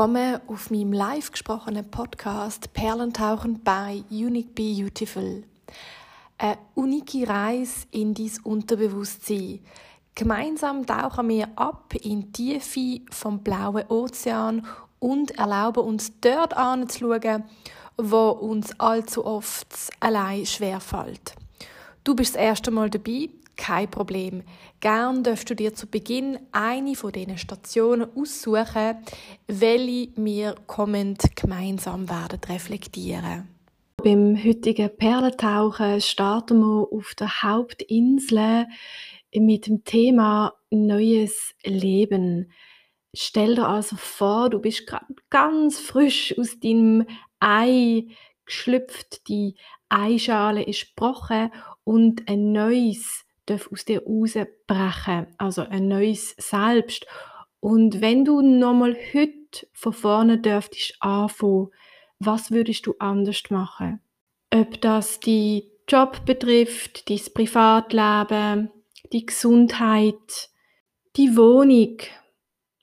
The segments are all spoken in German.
willkommen auf meinem live gesprochenen Podcast Perlentauchen bei Unique Beautiful. Eine unike Reise in dein Unterbewusstsein. Gemeinsam tauchen wir ab in die Tiefe vom blauen Ozean und erlauben uns dort anzuschauen, wo uns allzu oft allein schwerfällt. Du bist das erste Mal dabei, kein Problem. Gern darfst du dir zu Beginn eine von diesen Stationen aussuchen, welche wir kommend gemeinsam werden reflektieren. Beim heutigen Perlentauchen starten wir auf der Hauptinsel mit dem Thema neues Leben. Stell dir also vor, du bist ganz frisch aus deinem Ei geschlüpft, die Eischale ist gebrochen und ein neues darf aus dir rausbrechen, also ein neues Selbst. Und wenn du nochmal heute von vorne dürftest anfangen, was würdest du anders machen? Ob das die Job betrifft, dein Privatleben, die Gesundheit, die Wohnung,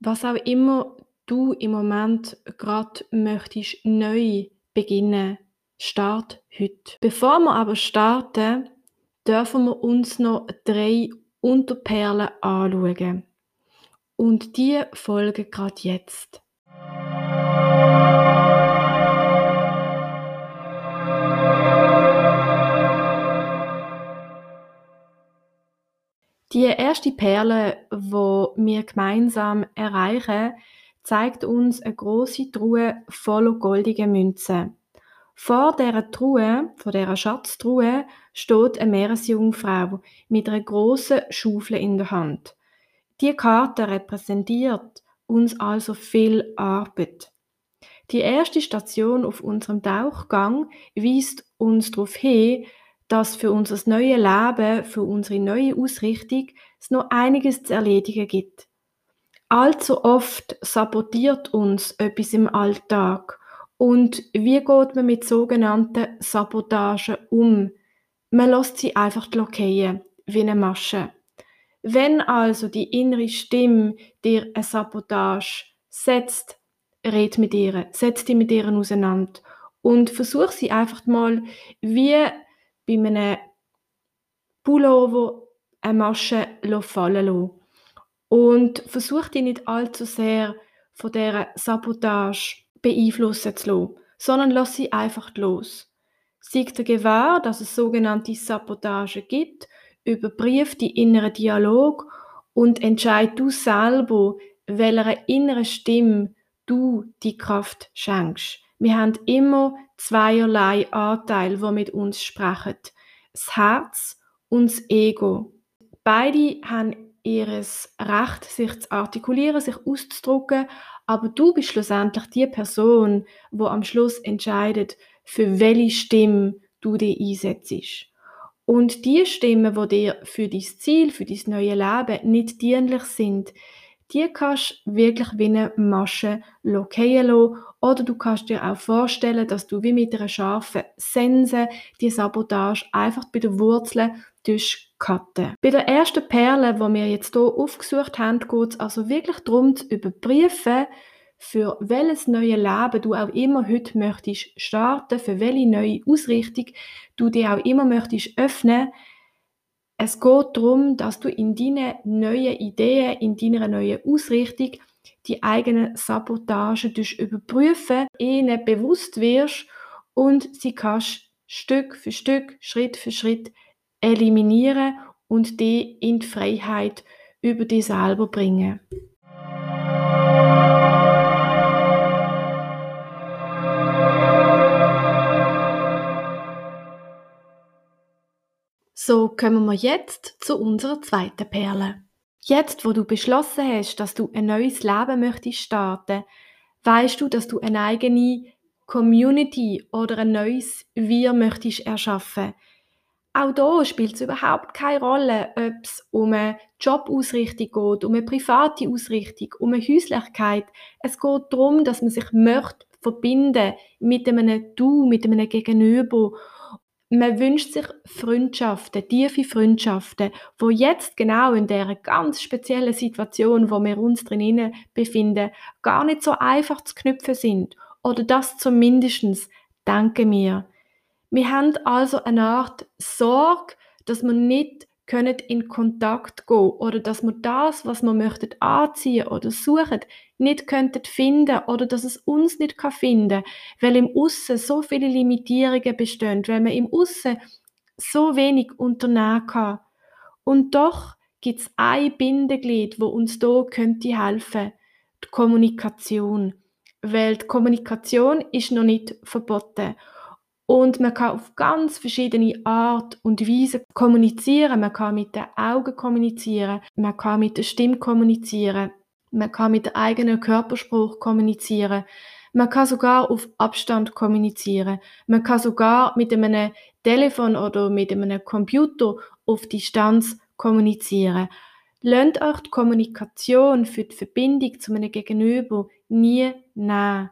was auch immer du im Moment gerade möchtest neu beginnen, start heute. Bevor wir aber starten, dürfen wir uns noch drei Unterperlen anschauen. Und die folgen gerade jetzt. Die erste Perle, wo wir gemeinsam erreichen, zeigt uns eine große Truhe voller goldiger Münzen. Vor dieser Truhe, vor dieser Schatztruhe, steht eine Meeresjungfrau mit einer großen Schaufel in der Hand. Die Karte repräsentiert uns also viel Arbeit. Die erste Station auf unserem Tauchgang weist uns darauf hin, dass für unser neues Leben, für unsere neue Ausrichtung es noch einiges zu erledigen gibt. Allzu oft sabotiert uns etwas im Alltag und wie geht man mit sogenannten Sabotagen um? Man lässt sie einfach blockieren, wie eine Masche. Wenn also die innere Stimme dir eine Sabotage setzt, red mit ihr, setz dich mit ihr auseinander und versuch sie einfach mal wie bei einem Pullover eine Masche fallen lassen. Und versuch dich nicht allzu sehr von dieser Sabotage beeinflussen zu lassen, sondern lass sie einfach los. Sei dir gewahr, dass es sogenannte Sabotage gibt, überprüf die inneren Dialog und entscheid du selber, welcher inneren Stimme du die Kraft schenkst. Wir haben immer zweierlei Anteile, die mit uns sprechen. Das Herz und das Ego. Beide haben ihres Recht, sich zu artikulieren, sich auszudrücken, aber du bist schlussendlich die Person, wo am Schluss entscheidet, für welche Stimme du dich einsetzt. Und die Stimmen, wo dir für dein Ziel, für dein neue Leben nicht dienlich sind, die kannst du wirklich wie eine Masche fallen lassen. Oder du kannst dir auch vorstellen, dass du wie mit einer scharfen Sense die Sabotage einfach bei den Wurzeln cutten. Bei der ersten Perle, die wir jetzt hier aufgesucht haben, geht es also wirklich darum zu überprüfen, für welches neue Leben du auch immer heute möchtest starten, für welche neue Ausrichtung du dir auch immer möchtest öffnen. Es geht darum, dass du in deinen neuen Ideen, in deiner neuen Ausrichtung die eigenen Sabotagen überprüfen, ihnen bewusst wirst und sie kannst Stück für Stück, Schritt für Schritt eliminieren und die in die Freiheit über dich selber bringen. So kommen wir jetzt zu unserer zweiten Perle. Jetzt, wo du beschlossen hast, dass du ein neues Leben möchtest starten, weißt du, dass du eine eigene Community oder ein neues Wir möchtest erschaffen. Auch da spielt es überhaupt keine Rolle, ob es um eine Jobausrichtung geht, um eine private Ausrichtung, um eine Häuslichkeit. Es geht darum, dass man sich möchte verbinden mit einem Du, mit einem Gegenüber. Man wünscht sich Freundschaften, tiefe Freundschaften, wo jetzt genau in der ganz speziellen Situation, wo wir uns drinnen befinden, gar nicht so einfach zu knüpfen sind. Oder das zumindest denken wir. Wir haben also eine Art Sorge, dass wir nicht können in Kontakt gehen oder dass wir das, was wir möchten anziehen oder suchen, nicht könnten finden oder dass es uns nicht kann finden, weil im Aussen so viele Limitierungen bestehen, weil man im Aussen so wenig unternehmen kann. Und doch gibt es ein Bindeglied, wo uns da könnte helfen, die Kommunikation, weil die Kommunikation ist noch nicht verboten und man kann auf ganz verschiedene Art und Weise kommunizieren. Man kann mit den Augen kommunizieren, man kann mit der Stimme kommunizieren, man kann mit dem eigenen Körperspruch kommunizieren, man kann sogar auf Abstand kommunizieren, man kann sogar mit einem Telefon oder mit einem Computer auf Distanz kommunizieren. Lernt euch die Kommunikation für die Verbindung zu einem Gegenüber nie nehmen.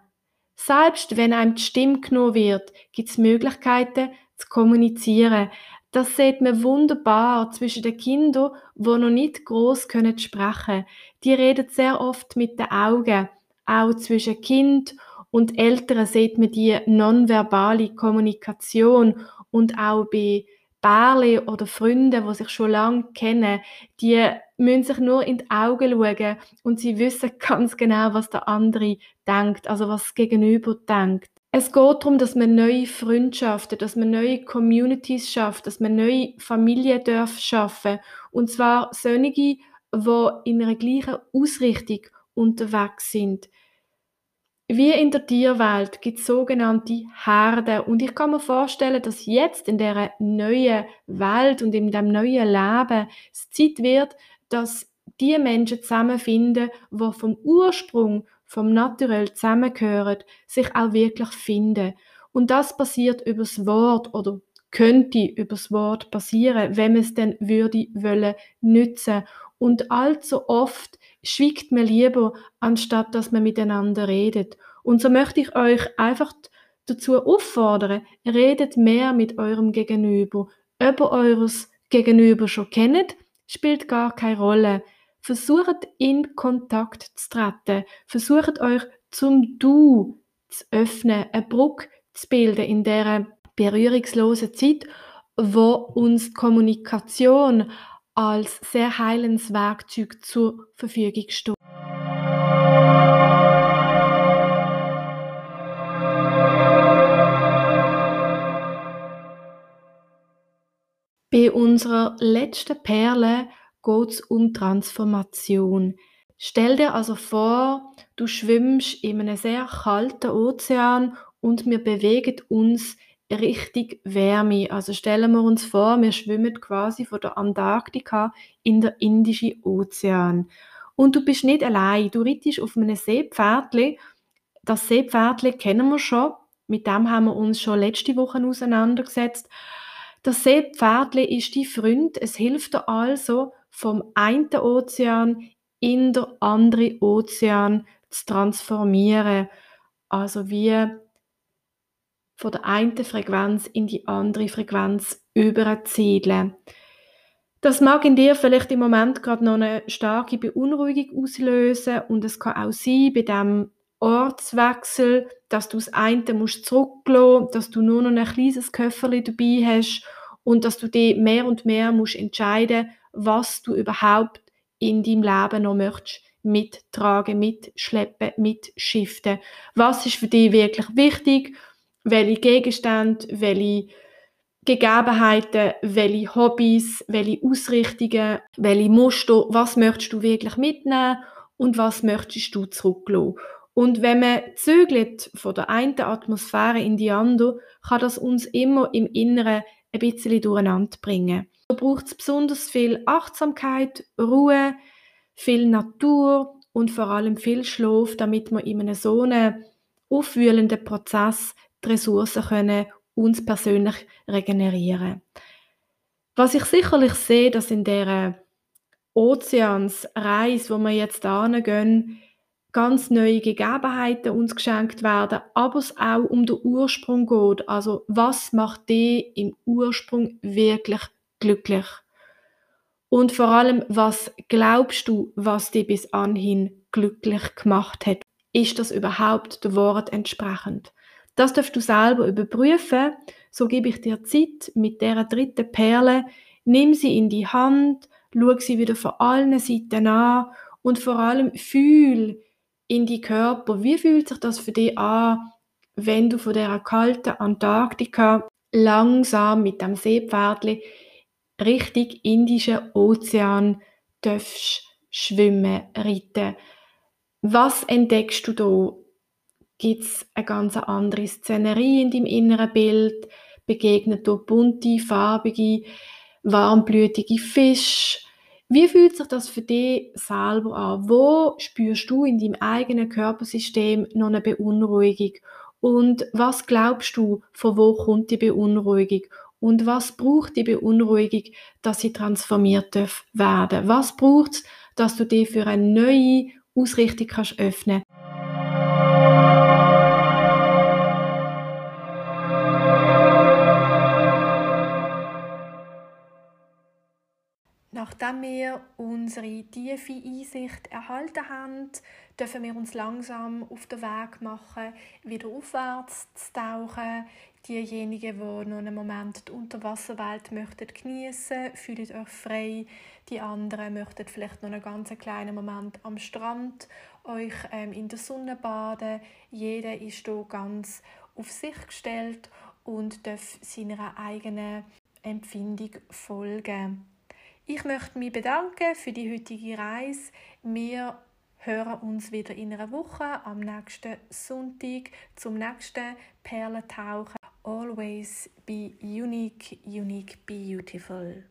Selbst wenn einem die Stimme genommen wird, gibt es Möglichkeiten zu kommunizieren. Das sieht man wunderbar zwischen den Kindern, die noch nicht groß können sprechen. Die reden sehr oft mit den Augen. Auch zwischen Kind und Eltern sieht man die nonverbale Kommunikation und auch bei Pärchen oder Freunde, die sich schon lange kennen, die müssen sich nur in die Augen schauen und sie wissen ganz genau, was der andere denkt, also was das Gegenüber denkt. Es geht darum, dass man neue Freundschaften, dass man neue Communities schafft, dass man neue Familien darf schaffen und zwar solche, die in einer gleichen Ausrichtung unterwegs sind. Wie in der Tierwelt gibt es sogenannte Herden und ich kann mir vorstellen, dass jetzt in der neuen Welt und in dem neuen Leben es Zeit wird, dass die Menschen zusammenfinden, die vom Ursprung, vom Naturell zusammengehören, sich auch wirklich finden. Und das passiert übers Wort oder könnte übers Wort passieren, wenn man es dann würde wollen nützen. Und allzu oft schwiegt man lieber, anstatt dass man miteinander redet. Und so möchte ich euch einfach dazu auffordern, redet mehr mit eurem Gegenüber. Ob ihr eures Gegenüber schon kennt, spielt gar keine Rolle. Versucht in Kontakt zu treten. Versucht euch zum Du zu öffnen, eine Brücke zu bilden in dieser berührungslosen Zeit, wo uns Kommunikation als sehr heilendes Werkzeug zur Verfügung steht. Bei unserer letzten Perle geht es um Transformation. Stell dir also vor, du schwimmst in einem sehr kalten Ozean und wir bewegen uns richtig Wärme. Also stellen wir uns vor, wir schwimmen quasi von der Antarktika in der Indischen Ozean. Und du bist nicht allein, du rittest auf einem Seepferdli. Das Seepferdli kennen wir schon, mit dem haben wir uns schon letzte Woche auseinandergesetzt. Das Seepferdli ist die Freund, es hilft dir also, vom einen Ozean in den anderen Ozean zu transformieren. Also wie von der einen Frequenz in die andere Frequenz überzusiedeln. Das mag in dir vielleicht im Moment gerade noch eine starke Beunruhigung auslösen und es kann auch sein, bei dem Ortswechsel, dass du das eine musst zurücklassen, dass du nur noch ein kleines Köfferli dabei hast und dass du dich mehr und mehr musst entscheiden, was du überhaupt in deinem Leben noch möchtest mittragen, mitschleppen, mitschiften. Was ist für dich wirklich wichtig welche Gegenstände, welche Gegebenheiten, welche Hobbys, welche Ausrichtungen, welche Muster, was möchtest du wirklich mitnehmen und was möchtest du zurücklassen. Und wenn man zügelt von der einen Atmosphäre in die andere, kann das uns immer im Inneren ein bisschen durcheinander bringen. Da braucht es besonders viel Achtsamkeit, Ruhe, viel Natur und vor allem viel Schlaf, damit man in einem so einen aufwühlenden Prozess die Ressourcen können uns persönlich regenerieren. Was ich sicherlich sehe, dass in der Ozeansreise, wo wir jetzt gehen, ganz neue Gegebenheiten uns geschenkt werden, aber es auch um den Ursprung geht. Also was macht dich im Ursprung wirklich glücklich? Und vor allem, was glaubst du, was dich bis anhin glücklich gemacht hat? Ist das überhaupt der Wort entsprechend? Das darfst du selber überprüfen. So gebe ich dir Zeit mit der dritten Perle. Nimm sie in die Hand, schau sie wieder von allen Seiten an und vor allem fühl in die Körper. Wie fühlt sich das für dich an, wenn du von der kalten Antarktika langsam mit dem Seepferdli Richtung Indischen Ozean darfst schwimmen, reiten? Was entdeckst du da? Gibt es eine ganz andere Szenerie in deinem inneren Bild? Begegnet du bunte, farbige, warmblütige Fische? Wie fühlt sich das für dich selber an? Wo spürst du in deinem eigenen Körpersystem noch eine Beunruhigung? Und was glaubst du, von wo kommt die Beunruhigung? Und was braucht die Beunruhigung, dass sie transformiert werden? Was braucht es, dass du dich für eine neue Ausrichtung kannst öffnen Nachdem wir unsere tiefe Einsicht erhalten haben, dürfen wir uns langsam auf den Weg machen, wieder aufwärts zu tauchen. Diejenigen, die noch einen Moment die Unterwasserwelt möchten geniessen, fühlt euch frei. Die anderen möchten vielleicht noch einen ganz kleinen Moment am Strand euch ähm, in der Sonne baden. Jeder ist hier ganz auf sich gestellt und darf seiner eigenen Empfindung folgen. Ich möchte mich bedanken für die heutige Reise. Wir hören uns wieder in einer Woche am nächsten Sonntag zum nächsten Perlentauchen. Always be unique, unique, beautiful.